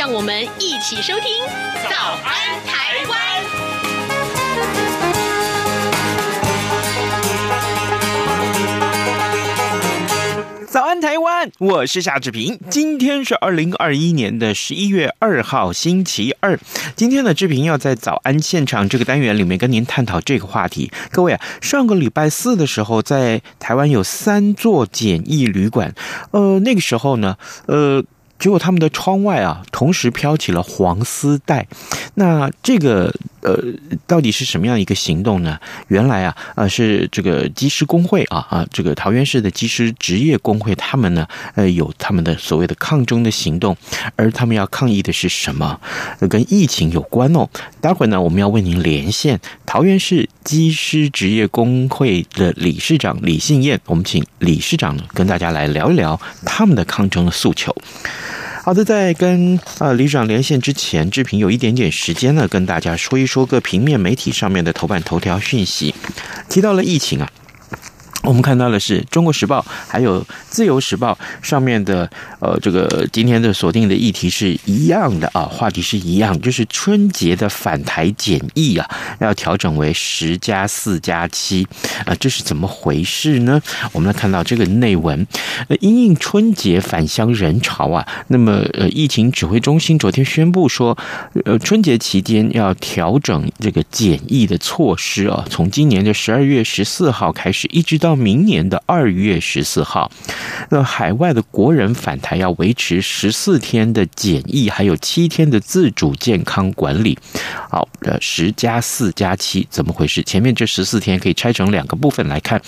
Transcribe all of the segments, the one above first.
让我们一起收听《早安台湾》。早安台湾，我是夏志平。今天是二零二一年的十一月二号，星期二。今天的志平要在早安现场这个单元里面跟您探讨这个话题。各位啊，上个礼拜四的时候，在台湾有三座简易旅馆，呃，那个时候呢，呃。结果他们的窗外啊，同时飘起了黄丝带。那这个呃，到底是什么样一个行动呢？原来啊，呃，是这个机师工会啊啊，这个桃园市的机师职业工会，他们呢，呃，有他们的所谓的抗争的行动。而他们要抗议的是什么？跟疫情有关哦。待会儿呢，我们要为您连线桃园市机师职业工会的理事长李信燕。我们请理事长呢，跟大家来聊一聊他们的抗争的诉求。好的，在跟呃李长连线之前，志平有一点点时间呢，跟大家说一说个平面媒体上面的头版头条讯息，提到了疫情啊。我们看到的是《中国时报》还有《自由时报》上面的，呃，这个今天的锁定的议题是一样的啊，话题是一样，就是春节的返台检疫啊，要调整为十加四加七啊，这是怎么回事呢？我们来看到这个内文，呃，因应春节返乡人潮啊，那么呃，疫情指挥中心昨天宣布说，呃，春节期间要调整这个检疫的措施啊，从今年的十二月十四号开始，一直到。到明年的二月十四号，那海外的国人返台要维持十四天的检疫，还有七天的自主健康管理。好，呃，十加四加七怎么回事？前面这十四天可以拆成两个部分来看。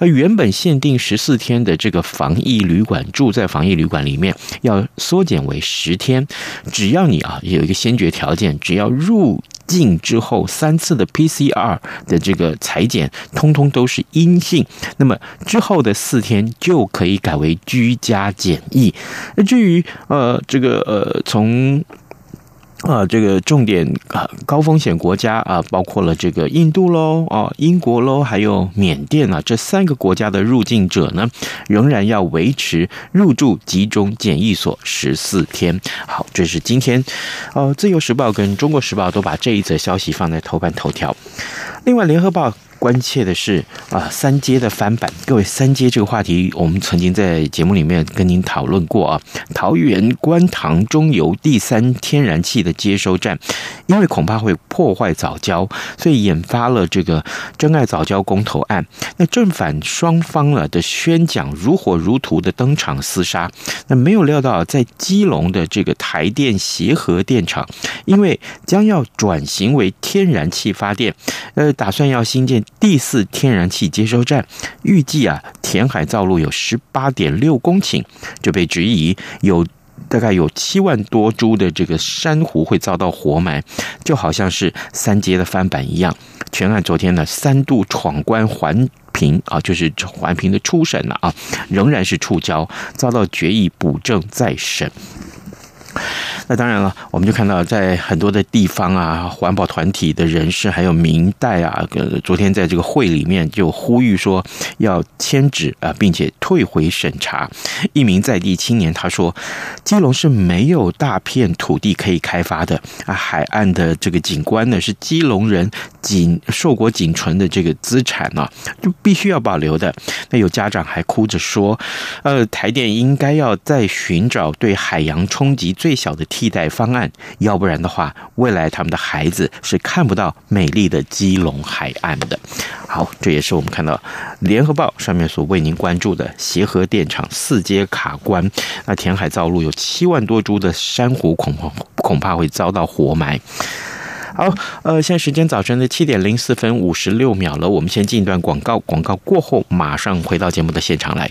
呃，原本限定十四天的这个防疫旅馆，住在防疫旅馆里面，要缩减为十天。只要你啊有一个先决条件，只要入。进之后三次的 PCR 的这个裁剪，通通都是阴性，那么之后的四天就可以改为居家检疫。那至于呃这个呃从。啊，这个重点啊，高风险国家啊，包括了这个印度喽，啊，英国喽，还有缅甸啊，这三个国家的入境者呢，仍然要维持入住集中检疫所十四天。好，这是今天，呃，自由时报跟中国时报都把这一则消息放在头版头条。另外，联合报。关切的是啊，三阶的翻版。各位，三阶这个话题，我们曾经在节目里面跟您讨论过啊。桃园观塘中油第三天然气的接收站，因为恐怕会破坏早交，所以引发了这个珍爱早交公投案。那正反双方了的宣讲如火如荼的登场厮杀。那没有料到，在基隆的这个台电协和电厂，因为将要转型为天然气发电，呃，打算要新建。第四天然气接收站预计啊，填海造陆有十八点六公顷，就被质疑有大概有七万多株的这个珊瑚会遭到活埋，就好像是三阶的翻版一样。全案昨天呢三度闯关环评啊，就是环评的初审了啊，仍然是触礁，遭到决议补正再审。那当然了，我们就看到在很多的地方啊，环保团体的人士还有民代啊，昨天在这个会里面就呼吁说要迁址啊，并且退回审查。一名在地青年他说，基隆是没有大片土地可以开发的啊，海岸的这个景观呢是基隆人仅硕果仅存的这个资产呢，就必须要保留的。那有家长还哭着说，呃，台电应该要再寻找对海洋冲击最小的替代方案，要不然的话，未来他们的孩子是看不到美丽的基隆海岸的。好，这也是我们看到联合报上面所为您关注的协和电厂四阶卡关，那填海造陆有七万多株的珊瑚恐怕恐怕会遭到活埋。好，呃，现在时间早晨的七点零四分五十六秒了，我们先进一段广告，广告过后马上回到节目的现场来。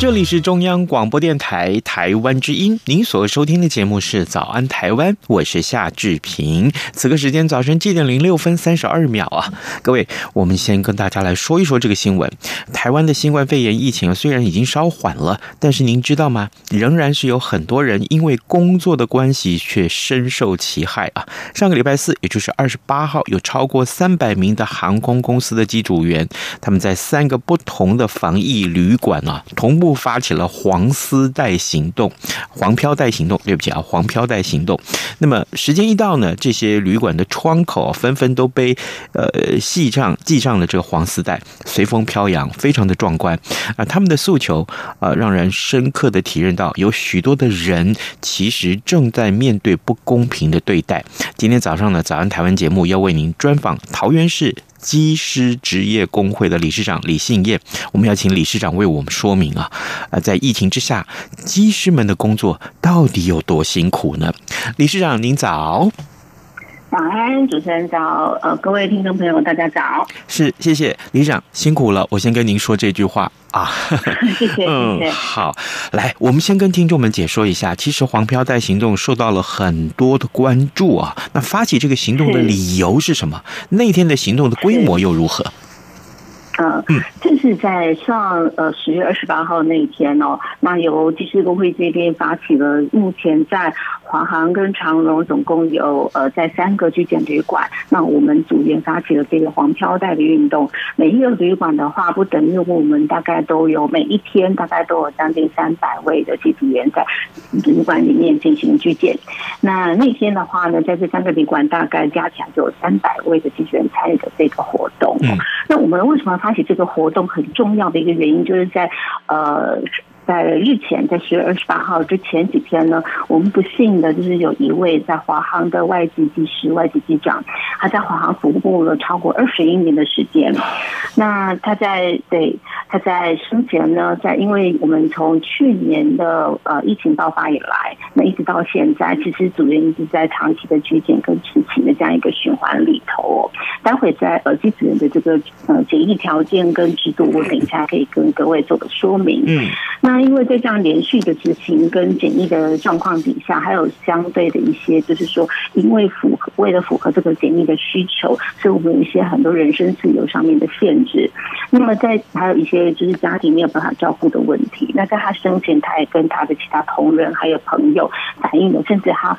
这里是中央广播电台台湾之音，您所收听的节目是《早安台湾》，我是夏志平。此刻时间早晨七点零六分三十二秒啊，各位，我们先跟大家来说一说这个新闻。台湾的新冠肺炎疫情虽然已经稍缓了，但是您知道吗？仍然是有很多人因为工作的关系却深受其害啊。上个礼拜四，也就是二十八号，有超过三百名的航空公司的机组员，他们在三个不同的防疫旅馆啊，同步。发起了黄丝带行动，黄飘带行动，对不起啊，黄飘带行动。那么时间一到呢，这些旅馆的窗口纷纷都被呃系上系上了这个黄丝带，随风飘扬，非常的壮观啊。他们的诉求啊，让人深刻的体认到，有许多的人其实正在面对不公平的对待。今天早上呢，早安台湾节目要为您专访桃园市。机师职业工会的理事长李信业，我们要请理事长为我们说明啊，呃，在疫情之下，机师们的工作到底有多辛苦呢？理事长您早。早安，主持人早，呃，各位听众朋友，大家早。是，谢谢李长辛苦了，我先跟您说这句话啊。谢谢，嗯，谢谢。好，来，我们先跟听众们解说一下，其实黄飘带行动受到了很多的关注啊。那发起这个行动的理由是什么？那天的行动的规模又如何？嗯，这是在上呃十月二十八号那一天哦，那由技师工会这边发起了，目前在。华航跟长荣总共有呃在三个居检旅馆，那我们组员发起了这个黄飘带的运动。每一个旅馆的话，不等于我们大概都有每一天大概都有将近三百位的机组员在旅馆里面进行居检。那那天的话呢，在这三个旅馆大概加起来就有三百位的机组员参与的这个活动。那我们为什么发起这个活动？很重要的一个原因就是在呃。在日前，在十月二十八号之前几天呢，我们不幸的就是有一位在华航的外籍技师、外籍机长，他在华航服务了超过二十一年的时间。那他在对他在生前呢，在因为我们从去年的呃疫情爆发以来，那一直到现在，其实组员一直在长期的缺检跟执勤的这样一个循环里头哦。待会在呃机组员的这个呃检疫条件跟制度，我等一下可以跟各位做个说明。嗯，那。因为在这样连续的执行跟检疫的状况底下，还有相对的一些，就是说，因为符合为了符合这个检疫的需求，所以我们有一些很多人身自由上面的限制。那么在还有一些就是家庭没有办法照顾的问题。那在他生前，他也跟他的其他同仁还有朋友反映了，甚至他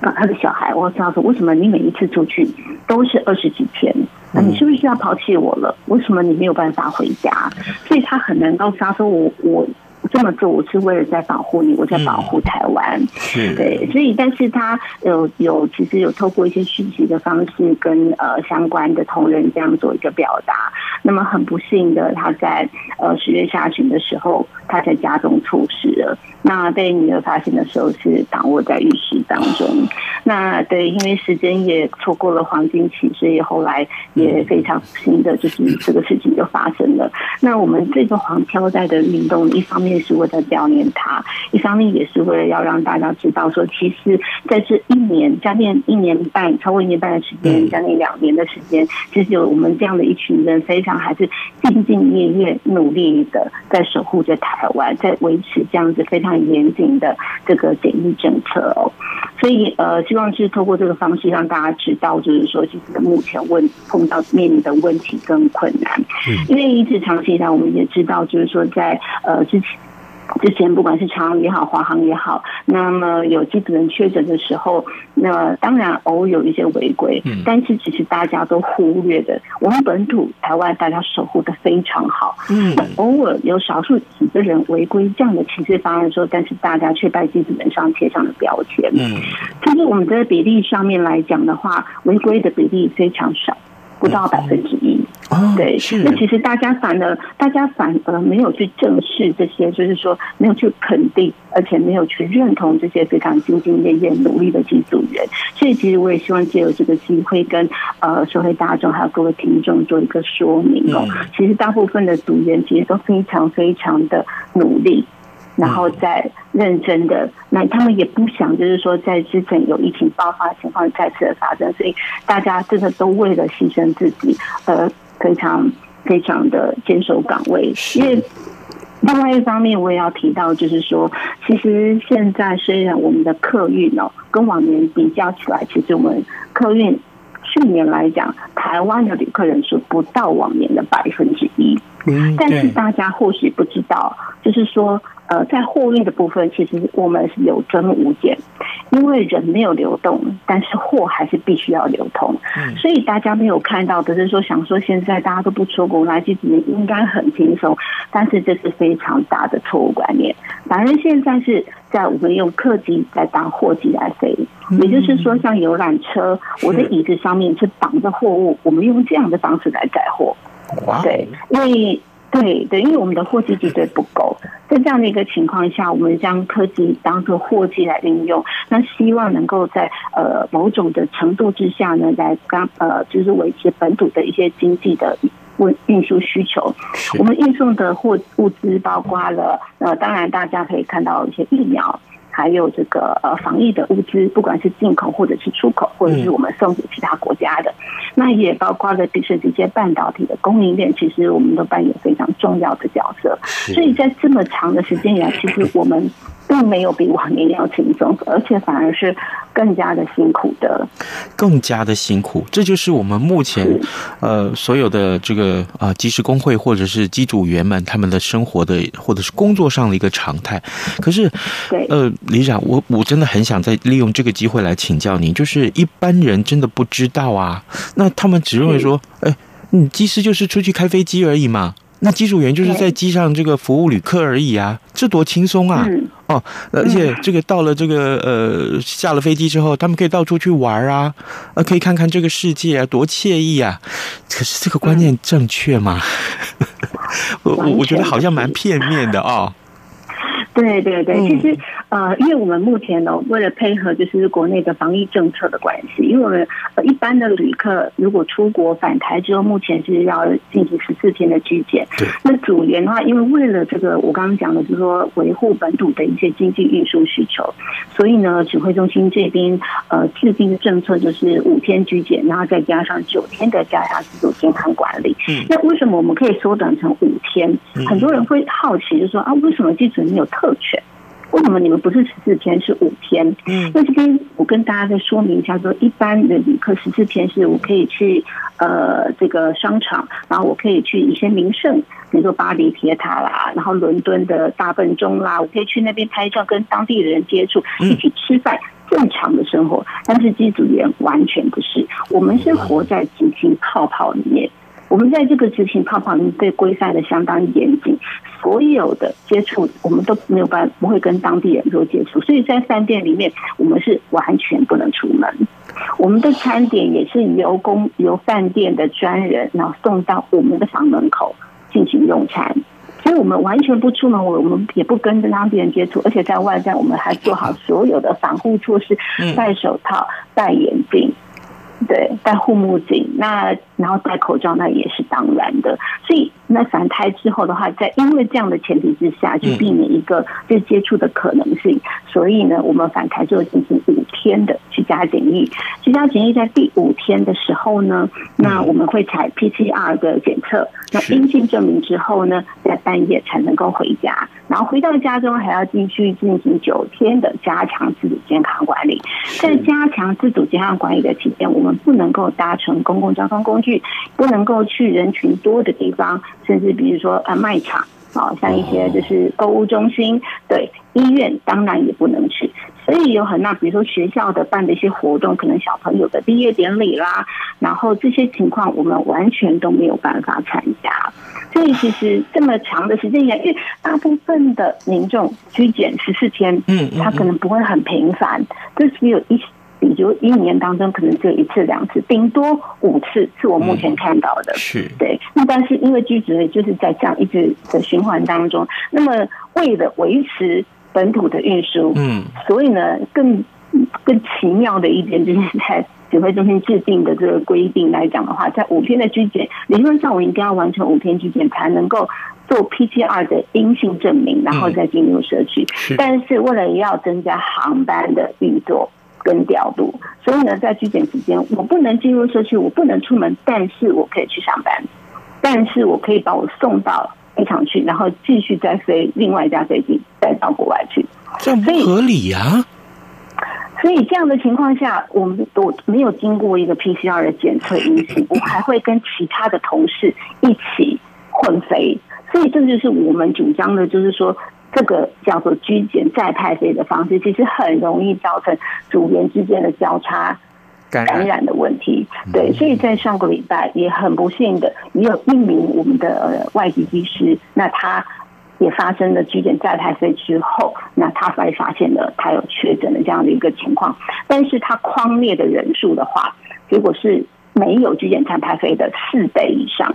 把他的小孩，我知道说，为什么你每一次出去都是二十几天？那你是不是要抛弃我了？为什么你没有办法回家？所以他很难告诉他说我，我我。这么做，我是为了在保护你，我在保护台湾。嗯、对，所以，但是他有有，其实有透过一些讯息的方式跟呃相关的同仁这样做一个表达。那么很不幸的，他在呃十月下旬的时候，他在家中猝死了。那被女儿发现的时候是躺卧在浴室当中。那对，因为时间也错过了黄金期，所以后来也非常不幸的，就是这个事情就发生了。那我们这个黄飘带的运动，一方面是为了悼念他，一方面也是为了要让大家知道说，其实在这一年将近一年半，超过一年半的时间，将近两年的时间，其实有我们这样的一群人，非常还是兢兢业业、努力的在守护着台湾，在维持这样子非常。严谨的这个检疫政策哦，所以呃，希望是透过这个方式让大家知道，就是说，其实目前问碰到面临的问题跟困难，因为一直长期以来我们也知道，就是说在呃之前。之前不管是长航也好，华航也好，那么有机组人确诊的时候，那当然偶有一些违规，但是其实大家都忽略的，我们本土台湾大家守护的非常好，嗯，偶尔有少数几个人违规这样的情绪发生的时候，但是大家却在机组人上贴上了标签，嗯，就是我们的比例上面来讲的话，违规的比例非常少，不到百分之一。对，是。那其实大家反而，大家反而没有去正视这些，就是说没有去肯定，而且没有去认同这些非常兢兢业业努力的机组员。所以，其实我也希望借由这个机会，跟呃社会大众还有各位听众做一个说明哦。其实大部分的组员其实都非常非常的努力。然后再认真的，那他们也不想，就是说在之前有疫情爆发情况再次的发生，所以大家真的都为了牺牲自己，呃，非常非常的坚守岗位。因为另外一方面，我也要提到，就是说，其实现在虽然我们的客运哦，跟往年比较起来，其实我们客运去年来讲，台湾的旅客人数不到往年的百分之一。嗯，但是大家或许不知道，就是说。呃，在货运的部分，其实我们是有增无减，因为人没有流动，但是货还是必须要流通。所以大家没有看到的是说，想说现在大家都不出国，来机子应该很轻松，但是这是非常大的错误观念。反正现在是在我们用客机在当货机来飞，也就是说，像游览车，我的椅子上面是绑着货物，我们用这样的方式来载货。对，因为。对对，因为我们的货机绝对不够，在这样的一个情况下，我们将科技当做货机来运用，那希望能够在呃某种的程度之下呢，来刚呃就是维持本土的一些经济的运运输需求。我们运送的货物资包括了呃，当然大家可以看到一些疫苗。还有这个呃防疫的物资，不管是进口或者是出口，或者是我们送给其他国家的，那也包括了比如说这些半导体的供应链，其实我们都扮演非常重要的角色。所以在这么长的时间以来，其实我们。并没有比往年要轻松，而且反而是更加的辛苦的，更加的辛苦。这就是我们目前呃所有的这个啊机师工会或者是机组员们他们的生活的或者是工作上的一个常态。可是，对呃，理事长，我我真的很想再利用这个机会来请教您，就是一般人真的不知道啊，那他们只认为说，哎，你机师就是出去开飞机而已嘛。那机组员就是在机上这个服务旅客而已啊，这多轻松啊！哦，而且这个到了这个呃下了飞机之后，他们可以到处去玩啊，呃，可以看看这个世界啊，多惬意啊！可是这个观念正确吗？我我我觉得好像蛮片面的哦。对对对，其实呃，因为我们目前呢，为了配合就是国内的防疫政策的关系，因为我们呃一般的旅客如果出国返台之后，目前是要进行十四天的居检。对。那组员的话，因为为了这个我刚刚讲的，就是说维护本土的一些经济运输需求，所以呢，指挥中心这边呃制定的政策就是五天居检，然后再加上九天的加强自主健康管理。嗯。那为什么我们可以缩短成五天？很多人会好奇，就是说啊，为什么机组没有特特权？为什么你们不是十四天是五天？嗯，那这边我跟大家再说明一下，说一般的旅客十四天是我可以去呃这个商场，然后我可以去一些名胜，比如说巴黎铁塔啦，然后伦敦的大笨钟啦，我可以去那边拍照，跟当地的人接触，一起吃饭，正常的生活。但是机组员完全不是，我们是活在执勤泡泡里面。我们在这个执行泡泡里面被规范的相当严谨，所有的接触我们都没有办法，不会跟当地人做接触，所以在饭店里面我们是完全不能出门。我们的餐点也是由公由饭店的专人，然后送到我们的房门口进行用餐。所以我们完全不出门，我们也不跟当地人接触，而且在外站我们还做好所有的防护措施，戴手套、戴眼镜。对，戴护目镜，那然后戴口罩，那也是当然的。所以，那返台之后的话，在因为这样的前提之下，去避免一个就接触的可能性，所以呢，我们返台之后进行五天的居家检疫。居家检疫在第五天的时候呢，那我们会采 PCR 的检测，那阴性证明之后呢，在半夜才能够回家。然后回到家中，还要继续进行九天的加强自主健康管理。在加强自主健康管理的期间，我们不能够搭乘公共交通工具，不能够去人群多的地方，甚至比如说呃卖场啊，像一些就是购物中心，对，医院当然也不能去。所以有很大，比如说学校的办的一些活动，可能小朋友的毕业典礼啦，然后这些情况我们完全都没有办法参加。所以其实这么长的时间以来，因为大部分的民众居检十四天，嗯，他可能不会很频繁，就只有一，比就一年当中可能只有一次两次，顶多五次是我目前看到的。是对，那但是因为居职就是在这样一直的循环当中，那么为了维持本土的运输，嗯，所以呢，更更奇妙的一点就是在。指挥中心制定的这个规定来讲的话，在五天的居检，理论上我应该要完成五天居检才能够做 PCR 的阴性证明，然后再进入社区。但是为了要增加航班的运作跟调度，所以呢，在居检期间我不能进入社区，我不能出门，但是我可以去上班，但是我可以把我送到机场去，然后继续再飞另外一架飞机再到国外去，这不合理呀。所以这样的情况下，我们都没有经过一个 PCR 的检测阴性，我还会跟其他的同事一起混飞。所以这就是我们主张的，就是说这个叫做居检再派飞的方式，其实很容易造成组员之间的交叉感染的问题。对，所以在上个礼拜也很不幸的，也有一名我们的外籍机师，那他。也发生了居检再派飞之后，那他才发现了他有确诊的这样的一个情况，但是他匡列的人数的话，结果是没有居检再派飞的四倍以上，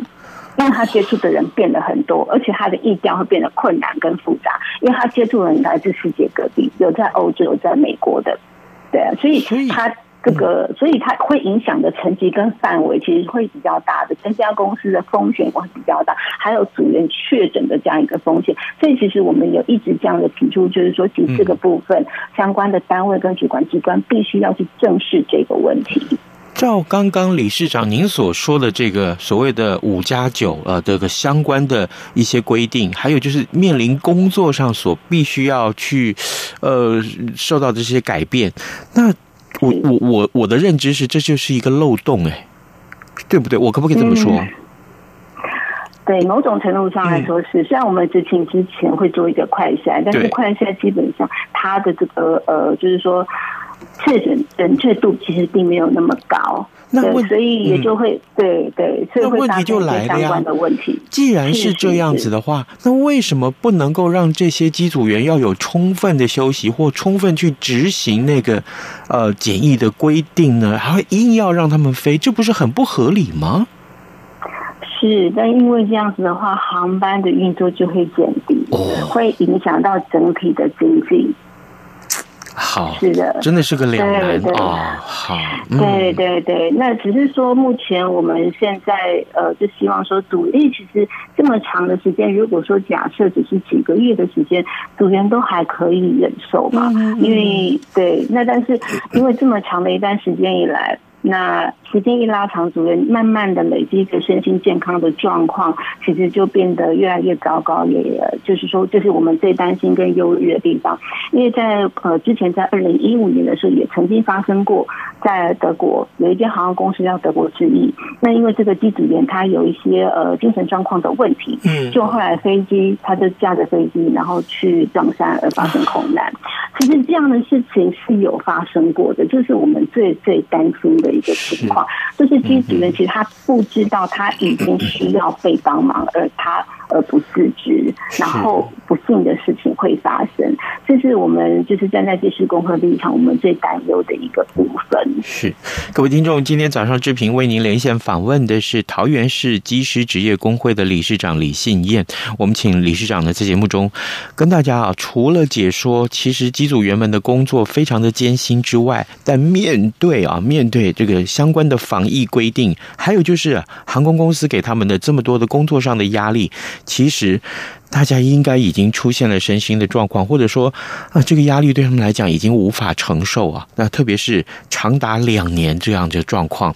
因为他接触的人变得很多，而且他的意调会变得困难跟复杂，因为他接触的人来自世界各地，有在欧洲，有在美国的，对啊，所以他。这个，所以他会影响的层级跟范围其实会比较大的，这家公司的风险会比较大，还有组员确诊的这样一个风险。所以其实我们有一直这样的提出，就是说，其实这个部分相关的单位跟主管机关必须要去正视这个问题。照刚刚理事长您所说的这个所谓的五加九呃这个相关的一些规定，还有就是面临工作上所必须要去呃受到这些改变，那。我我我我的认知是，这就是一个漏洞，哎，对不对？我可不可以这么说？嗯，对，某种程度上来说是。虽然我们执勤之前会做一个快筛，但是快筛基本上它的这个呃，就是说确诊准确度其实并没有那么高。那问所以也就会、嗯、对对，所以会问题就来了呀。既然是这样子的话，那为什么不能够让这些机组员要有充分的休息，或充分去执行那个呃检疫的规定呢？还会硬要让他们飞，这不是很不合理吗？是，但因为这样子的话，航班的运作就会减低，哦、会影响到整体的经济。好，是的，真的是个两难对对哦。好，嗯、对对对，那只是说目前我们现在呃，就希望说主力其实这么长的时间，如果说假设只是几个月的时间，组员都还可以忍受嘛。因为对，那但是因为这么长的一段时间以来。那时间一拉长，主人慢慢的累积着身心健康的状况，其实就变得越来越糟糕。也就是说，这是我们最担心跟忧虑的地方。因为在呃之前，在二零一五年的时候，也曾经发生过，在德国有一间航空公司叫德国之翼。那因为这个机组员他有一些呃精神状况的问题，嗯，就后来飞机他就驾着飞机，然后去撞山而发生空难。其实这样的事情是有发生过的，就是我们最最担心的一个情况。就是机组员其实他不知道他已经需要被帮忙，而他而不自知，然后不幸的事情会发生。这是我们就是站在机师工会立场，我们最担忧的一个部分。是各位听众，今天早上志平为您连线访问的是桃园市机师职业工会的理事长李信燕。我们请理事长呢在节目中跟大家啊，除了解说其实机组员们的工作非常的艰辛之外，但面对啊面对这个相关的防疫规定，还有就是航空公司给他们的这么多的工作上的压力，其实。大家应该已经出现了身心的状况，或者说啊，这个压力对他们来讲已经无法承受啊。那特别是长达两年这样的状况，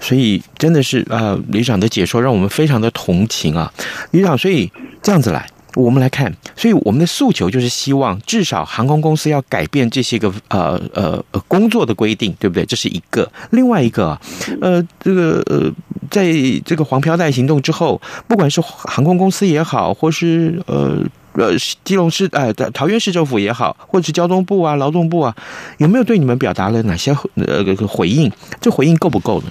所以真的是呃，理事长的解说让我们非常的同情啊，理事长。所以这样子来。我们来看，所以我们的诉求就是希望至少航空公司要改变这些个呃呃呃工作的规定，对不对？这是一个。另外一个，呃，这个呃，在这个黄飘带行动之后，不管是航空公司也好，或是呃呃基隆市哎、呃、桃园市政府也好，或者是交通部啊、劳动部啊，有没有对你们表达了哪些呃回应？这回应够不够呢？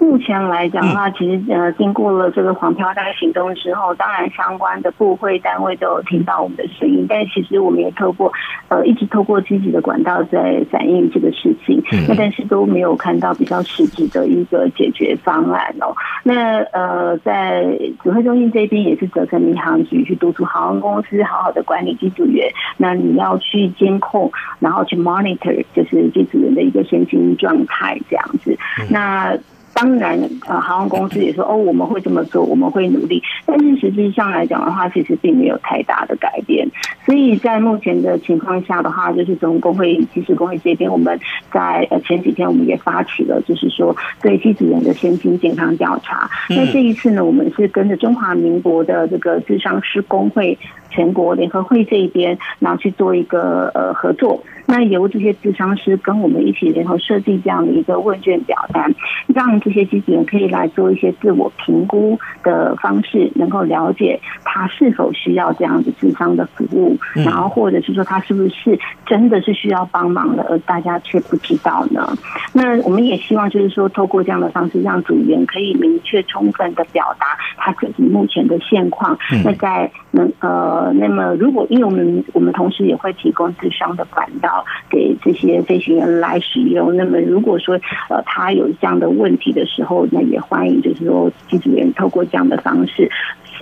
目前来讲的话，其实呃，经过了这个黄飘带行动之后，当然相关的部会单位都有听到我们的声音，但其实我们也透过呃，一直透过积极的管道在反映这个事情，那但是都没有看到比较实质的一个解决方案哦。那呃，在指挥中心这边也是责成民航局去督促航空公司好好的管理机组员，那你要去监控，然后去 monitor，就是机组员的一个身心状态这样子，那。当然，呃，航空公司也说，哦，我们会这么做，我们会努力。但是实际上来讲的话，其实并没有太大的改变。所以在目前的情况下的话，就是从工会、机师工会这边，我们在呃前几天我们也发起了，就是说对机组员的身心健康调查。那这一次呢，我们是跟着中华民国的这个智商师工会全国联合会这一边，然后去做一个呃合作。那由这些智商师跟我们一起联合设计这样的一个问卷表单，让这些机器人可以来做一些自我评估的方式，能够了解他是否需要这样子智商的服务，然后或者是说他是不是真的是需要帮忙的，而大家却不知道呢？那我们也希望就是说，透过这样的方式，让组员可以明确充分的表达他自己目前的现况。那在能呃，那么如果因为我们我们同时也会提供智商的管道。给这些飞行员来使用。那么，如果说呃他有这样的问题的时候，那也欢迎就是说机组员透过这样的方式。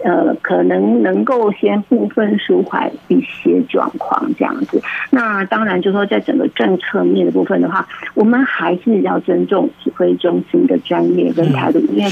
呃，可能能够先部分舒缓一些状况这样子。那当然，就是说在整个政策面的部分的话，我们还是要尊重指挥中心的专业跟态度，因为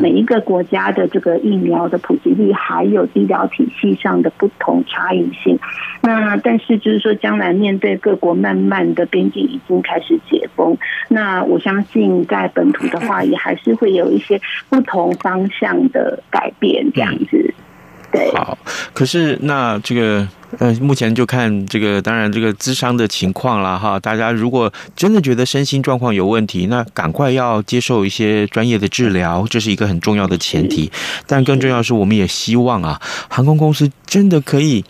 每一个国家的这个疫苗的普及率还有医疗体系上的不同差异性。那但是就是说，将来面对各国慢慢的边境已经开始解封，那我相信在本土的话，也还是会有一些不同方向的改变这样。对，好，可是那这个呃，目前就看这个，当然这个咨商的情况了哈。大家如果真的觉得身心状况有问题，那赶快要接受一些专业的治疗，这是一个很重要的前提。但更重要的是，我们也希望啊，航空公司真的可以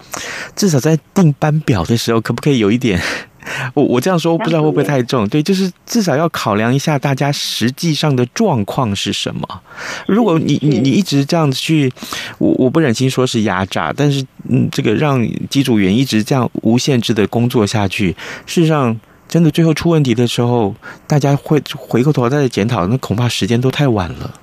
至少在订班表的时候，可不可以有一点？我我这样说，不知道会不会太重？对，就是至少要考量一下大家实际上的状况是什么。如果你你你一直这样子去，我我不忍心说是压榨，但是嗯，这个让机组员一直这样无限制的工作下去，事实上真的最后出问题的时候，大家会回过头再检讨，那恐怕时间都太晚了。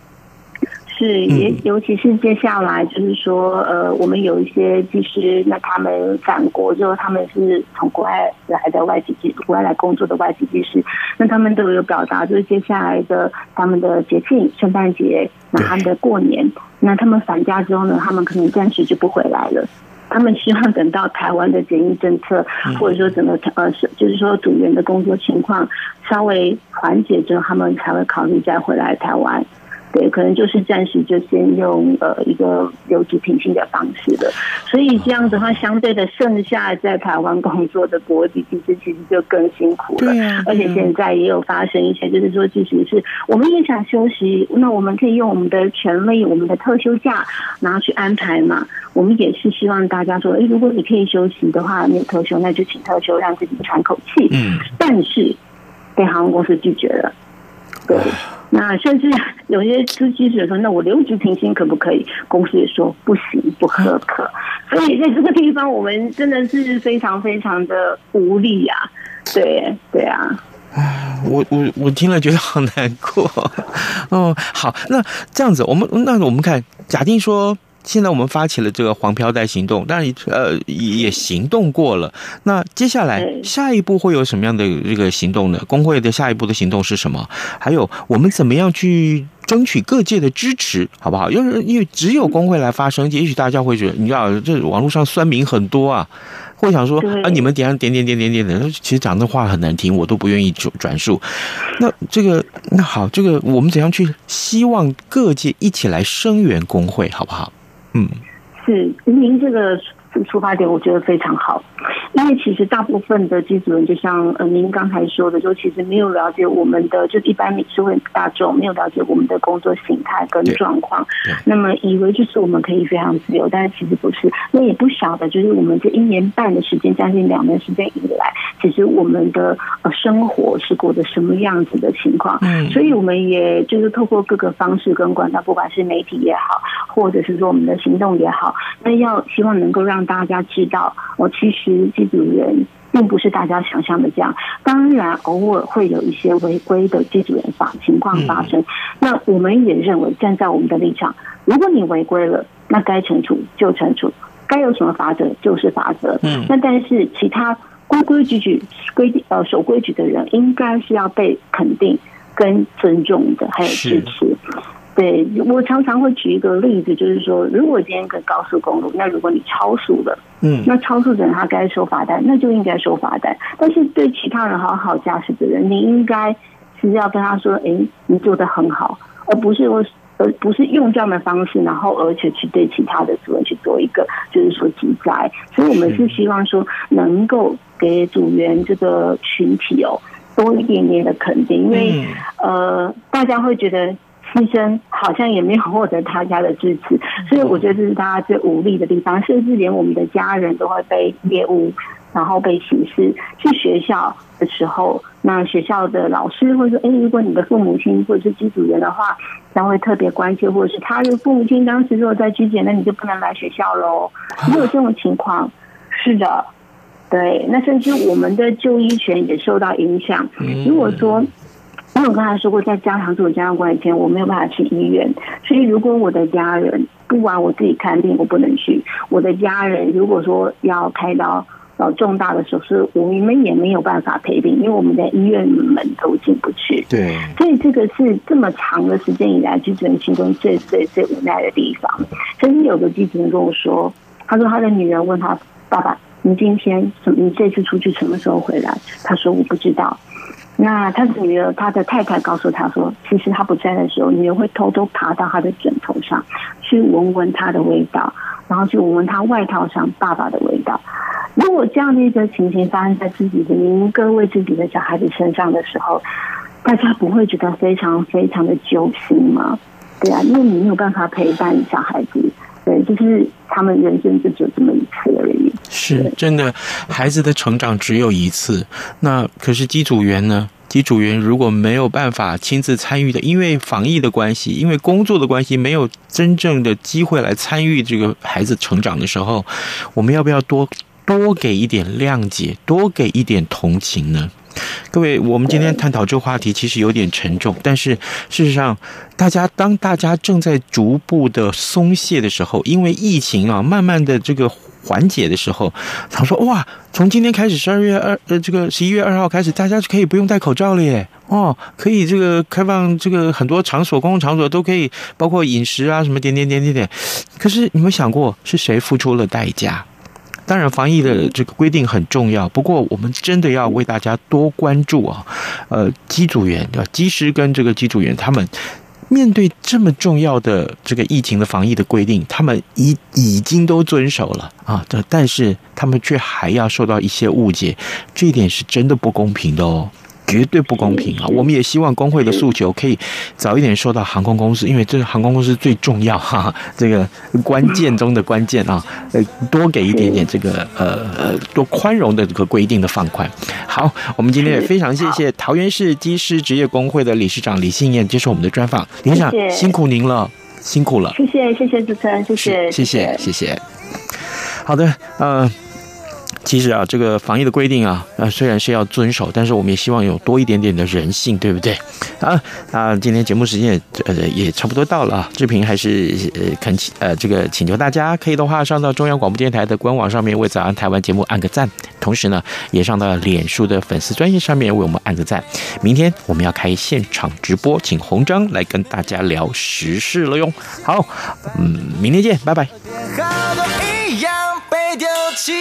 是，也尤其是接下来，就是说，呃，我们有一些技师，那他们返国之后，他们是从国外来的外籍技，国外来工作的外籍技师，那他们都有表达，就是接下来的他们的节庆，圣诞节，那他们的过年，那他们返家之后呢，他们可能暂时就不回来了，他们希望等到台湾的检疫政策，或者说整个呃是，就是说组员的工作情况稍微缓解之后，他们才会考虑再回来台湾。对，可能就是暂时就先用呃一个留职停薪的方式的，所以这样的话，相对的剩下在台湾工作的国籍机师其实就更辛苦了。而且现在也有发生一些，就是说，即使是我们也想休息，那我们可以用我们的权利，我们的特休假，然后去安排嘛。我们也是希望大家说，哎，如果你可以休息的话，没有特休，那就请特休，让自己喘口气。嗯，但是被航空公司拒绝了。对。那甚至有些司机是说，那我留职停薪可不可以？公司也说不行，不合格。所以在这个地方，我们真的是非常非常的无力呀、啊。对对啊。唉，我我我听了觉得好难过。哦，好，那这样子，我们那我们看，假定说。现在我们发起了这个黄飘带行动，当然呃也行动过了。那接下来下一步会有什么样的这个行动呢？工会的下一步的行动是什么？还有我们怎么样去争取各界的支持，好不好？因为因为只有工会来发声，也许大家会觉得，你知道这网络上酸民很多啊，会想说啊，你们点上点点点点点点，其实讲的话很难听，我都不愿意转转述。那这个那好，这个我们怎样去希望各界一起来声援工会，好不好？嗯，是您这个出发点，我觉得非常好。因为其实大部分的机组人，就像呃您刚才说的，就其实没有了解我们的，就一般社会大众没有了解我们的工作形态跟状况，那么以为就是我们可以非常自由，但是其实不是。那也不晓得，就是我们这一年半的时间，将近两年时间以来，其实我们的呃生活是过的什么样子的情况。嗯，所以我们也就是透过各个方式跟管道，不管是媒体也好，或者是说我们的行动也好，那要希望能够让大家知道，我其实。机组人并不是大家想象的这样，当然偶尔会有一些违规的机组人法情况发生。那我们也认为，站在我们的立场，如果你违规了，那该惩处就惩处，该有什么法则就是法则。嗯，那但是其他规规矩矩、规呃守规矩的人，应该是要被肯定跟尊重的，还有支持。对，我常常会举一个例子，就是说，如果今天跟高速公路，那如果你超速了，嗯，那超速的人他该收罚单，那就应该收罚单。但是对其他人好好驾驶的人，你应该是要跟他说，哎，你做的很好，而不是我，而不是用这样的方式，然后而且去对其他的组员去做一个，就是说记载。所以我们是希望说，能够给组员这个群体哦多一点点的肯定，因为呃，大家会觉得。牺牲好像也没有获得大家的支持，所以我觉得这是大家最无力的地方，甚至连我们的家人都会被猎物，然后被歧视。去学校的时候，那学校的老师会说：“哎，如果你的父母亲或者是机组员的话，将会特别关切，或者是他的父母亲当时如果在居检，那你就不能来学校喽。”没有这种情况，是的，对。那甚至我们的就医权也受到影响。如果说。我刚才说过，在加强自我健康管理前，我没有办法去医院。所以，如果我的家人不管我自己看病，我不能去。我的家人如果说要开刀，呃，重大的手术，我们也没有办法陪病，因为我们的医院门都进不去。对，所以这个是这么长的时间以来，机组人心中最最最无奈的地方。曾经有个机组人跟我说，他说他的女儿问他爸爸：“你今天什么？你这次出去什么时候回来？”他说：“我不知道。”那他的女儿，他的太太告诉他说，其实他不在的时候，女儿会偷偷爬到他的枕头上，去闻闻他的味道，然后去闻闻他外套上爸爸的味道。如果这样的一个情形发生在自己的您各位自己的小孩子身上的时候，大家不会觉得非常非常的揪心吗？对啊，因为你没有办法陪伴小孩子，对，就是他们人生就只有这么一次而已。是真的，孩子的成长只有一次。那可是机组员呢？机组员如果没有办法亲自参与的，因为防疫的关系，因为工作的关系，没有真正的机会来参与这个孩子成长的时候，我们要不要多多给一点谅解，多给一点同情呢？各位，我们今天探讨这个话题其实有点沉重，但是事实上，大家当大家正在逐步的松懈的时候，因为疫情啊，慢慢的这个。缓解的时候，他说：“哇，从今天开始，十二月二呃，这个十一月二号开始，大家就可以不用戴口罩了耶！哦，可以这个开放这个很多场所，公共场所都可以，包括饮食啊什么点点点点点。可是你们想过是谁付出了代价？当然，防疫的这个规定很重要，不过我们真的要为大家多关注啊！呃，机组员？机师跟这个机组员他们。”面对这么重要的这个疫情的防疫的规定，他们已已经都遵守了啊，但是他们却还要受到一些误解，这一点是真的不公平的哦。绝对不公平啊！我们也希望工会的诉求可以早一点收到航空公司，因为这是航空公司最重要哈，这个关键中的关键啊，呃，多给一点点这个呃呃多宽容的这个规定的放宽。好，我们今天也非常谢谢桃园市机师职业工会的理事长李信燕接受我们的专访，理事长辛苦您了，辛苦了，谢谢谢谢主持人，谢谢谢谢谢谢。好的，呃。其实啊，这个防疫的规定啊，呃，虽然是要遵守，但是我们也希望有多一点点的人性，对不对？啊啊，今天节目时间也呃也差不多到了啊，志平还是呃恳请呃这个请求大家可以的话上到中央广播电台的官网上面为早安台湾节目按个赞，同时呢也上到脸书的粉丝专页上面为我们按个赞。明天我们要开现场直播，请洪章来跟大家聊时事了哟。好，嗯，明天见，拜拜。被丢弃